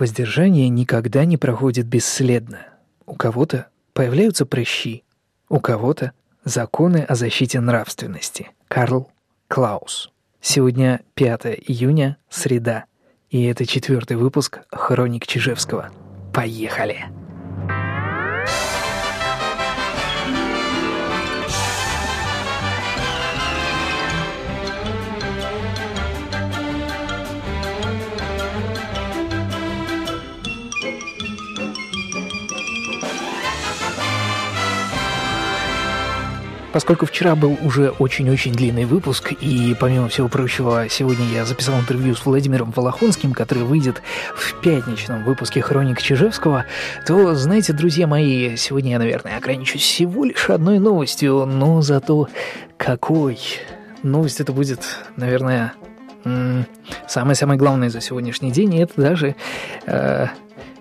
Воздержание никогда не проходит бесследно. У кого-то появляются прыщи, у кого-то законы о защите нравственности. Карл Клаус. Сегодня 5 июня, среда, и это четвертый выпуск «Хроник Чижевского». Поехали! Поскольку вчера был уже очень-очень длинный выпуск, и, помимо всего прочего, сегодня я записал интервью с Владимиром Волохонским, который выйдет в пятничном выпуске «Хроник Чижевского», то, знаете, друзья мои, сегодня я, наверное, ограничусь всего лишь одной новостью, но зато какой. Новость это будет, наверное, самое-самое главное за сегодняшний день, и это даже... Э,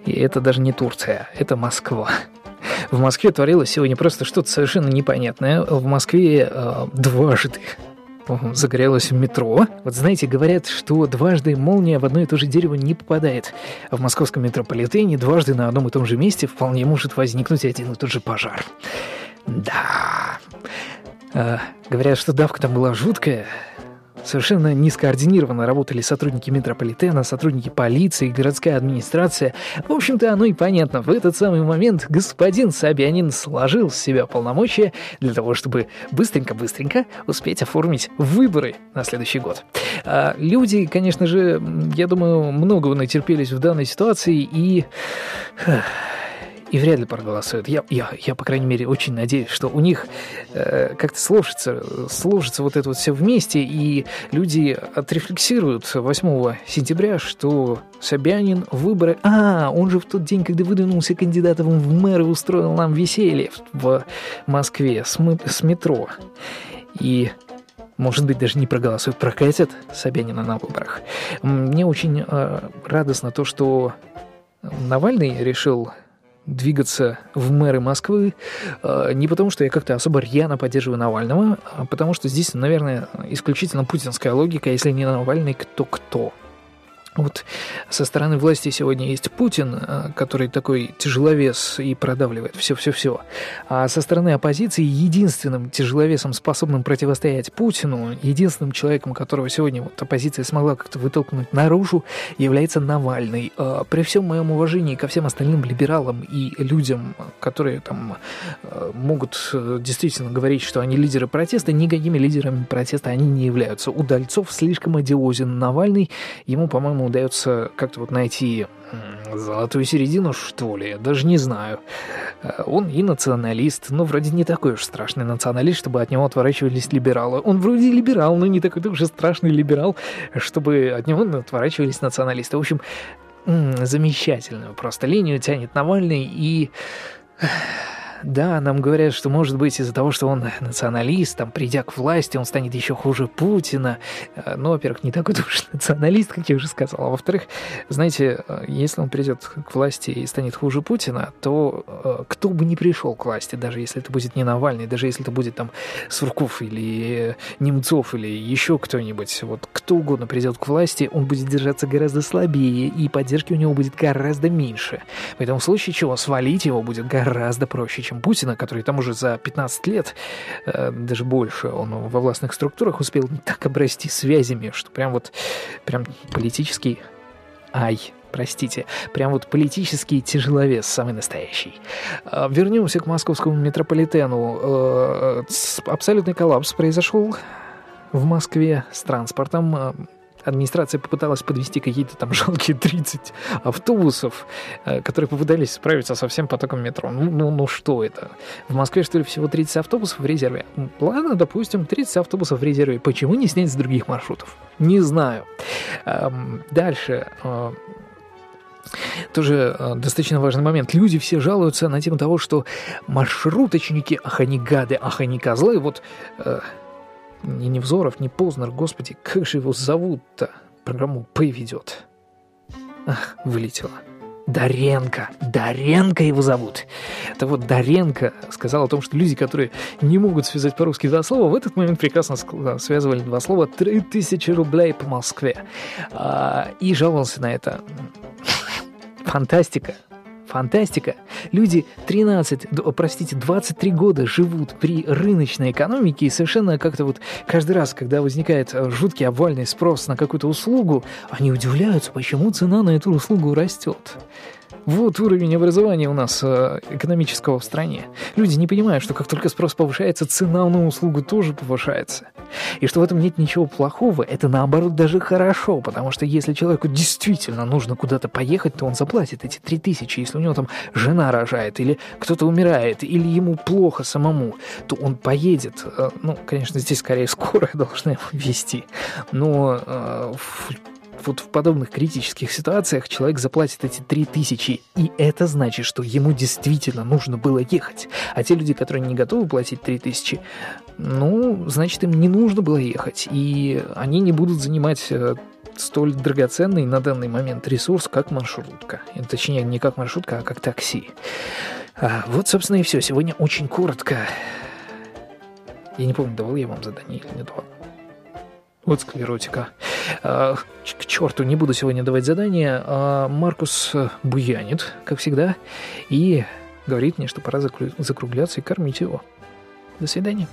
и это даже не Турция, это Москва. В Москве творилось сегодня просто что-то совершенно непонятное. В Москве э, дважды загорелось в метро. Вот знаете, говорят, что дважды молния в одно и то же дерево не попадает. А в московском метрополитене дважды на одном и том же месте вполне может возникнуть один и тот же пожар. Да. А, говорят, что давка там была жуткая. Совершенно нескоординированно работали сотрудники метрополитена, сотрудники полиции, городская администрация. В общем-то, оно и понятно. В этот самый момент господин Собянин сложил с себя полномочия для того, чтобы быстренько-быстренько успеть оформить выборы на следующий год. А люди, конечно же, я думаю, многого натерпелись в данной ситуации и и вряд ли проголосуют. Я, я, я, по крайней мере, очень надеюсь, что у них э, как-то сложится, сложится вот это вот все вместе, и люди отрефлексируют 8 сентября, что Собянин выборы... А, он же в тот день, когда выдвинулся кандидатом в мэры, устроил нам веселье в Москве с, с метро. И может быть, даже не проголосуют, прокатят Собянина на выборах. Мне очень э, радостно то, что Навальный решил двигаться в мэры Москвы э, не потому, что я как-то особо рьяно поддерживаю Навального, а потому что здесь, наверное, исключительно путинская логика, если не Навальный, кто кто. Вот со стороны власти сегодня есть Путин, э, который такой тяжеловес и продавливает все-все-все. А со стороны оппозиции единственным тяжеловесом, способным противостоять Путину, единственным человеком, которого сегодня вот оппозиция смогла как-то вытолкнуть наружу, является Навальный. Э, при всем моем уважении ко всем остальным либералам и людям, которые там э, могут действительно говорить, что они лидеры протеста, никакими лидерами протеста они не являются. Удальцов слишком одиозен. Навальный, ему, по-моему, удается как-то вот найти золотую середину, что ли, даже не знаю. Э, он и националист, но вроде не такой уж страшный националист, чтобы от него отворачивались либералы. Он вроде либерал, но не такой уж страшный либерал, чтобы от него отворачивались националисты. В общем, замечательную просто линию тянет Навальный и да, нам говорят, что, может быть, из-за того, что он националист, там, придя к власти, он станет еще хуже Путина. Э, ну, во-первых, не такой уж националист, как я уже сказал. А во-вторых, знаете, э, если он придет к власти и станет хуже Путина, то э, кто бы ни пришел к власти, даже если это будет не Навальный, даже если это будет там Сурков или Немцов или еще кто-нибудь, вот кто угодно придет к власти, он будет держаться гораздо слабее, и поддержки у него будет гораздо меньше. В случае чего свалить его будет гораздо проще, чем Путина, который там уже за 15 лет, э, даже больше, он во властных структурах успел так обрасти связями, что прям вот, прям политический, ай, простите, прям вот политический тяжеловес, самый настоящий. Э, вернемся к московскому метрополитену. Э, абсолютный коллапс произошел в Москве с транспортом администрация попыталась подвести какие-то там жалкие 30 автобусов, э, которые попытались справиться со всем потоком метро. Ну, ну, ну что это? В Москве, что ли, всего 30 автобусов в резерве? Ладно, допустим, 30 автобусов в резерве. Почему не снять с других маршрутов? Не знаю. Эм, дальше. Э, тоже э, достаточно важный момент. Люди все жалуются на тему того, что маршруточники, ах они гады, ах они козлы, вот ни Невзоров, ни Познер, господи, как же его зовут-то? Программу «П» ведет. Ах, вылетело. Даренко. Даренко его зовут. Это вот Даренко сказал о том, что люди, которые не могут связать по-русски два слова, в этот момент прекрасно связывали два слова «3000 рублей по Москве». А, и жаловался на это Фантастика. Фантастика. Люди 13, простите, 23 года живут при рыночной экономике и совершенно как-то вот каждый раз, когда возникает э, жуткий обвальный спрос на какую-то услугу, они удивляются, почему цена на эту услугу растет. Вот уровень образования у нас э, экономического в стране. Люди не понимают, что как только спрос повышается, цена на услугу тоже повышается. И что в этом нет ничего плохого, это наоборот даже хорошо, потому что если человеку действительно нужно куда-то поехать, то он заплатит эти три тысячи. Если у него там жена рожает, или кто-то умирает, или ему плохо самому, то он поедет. Э, ну, конечно, здесь скорее скорая должна его вести, но э, вот в подобных критических ситуациях человек заплатит эти три тысячи, и это значит, что ему действительно нужно было ехать. А те люди, которые не готовы платить три тысячи, ну, значит, им не нужно было ехать, и они не будут занимать э, столь драгоценный на данный момент ресурс, как маршрутка. Точнее, не как маршрутка, а как такси. А, вот, собственно, и все. Сегодня очень коротко. Я не помню, давал я вам задание или не давал. Вот склеротика. А, к черту, не буду сегодня давать задания. А Маркус буянит, как всегда, и говорит мне, что пора закругляться и кормить его. До свидания.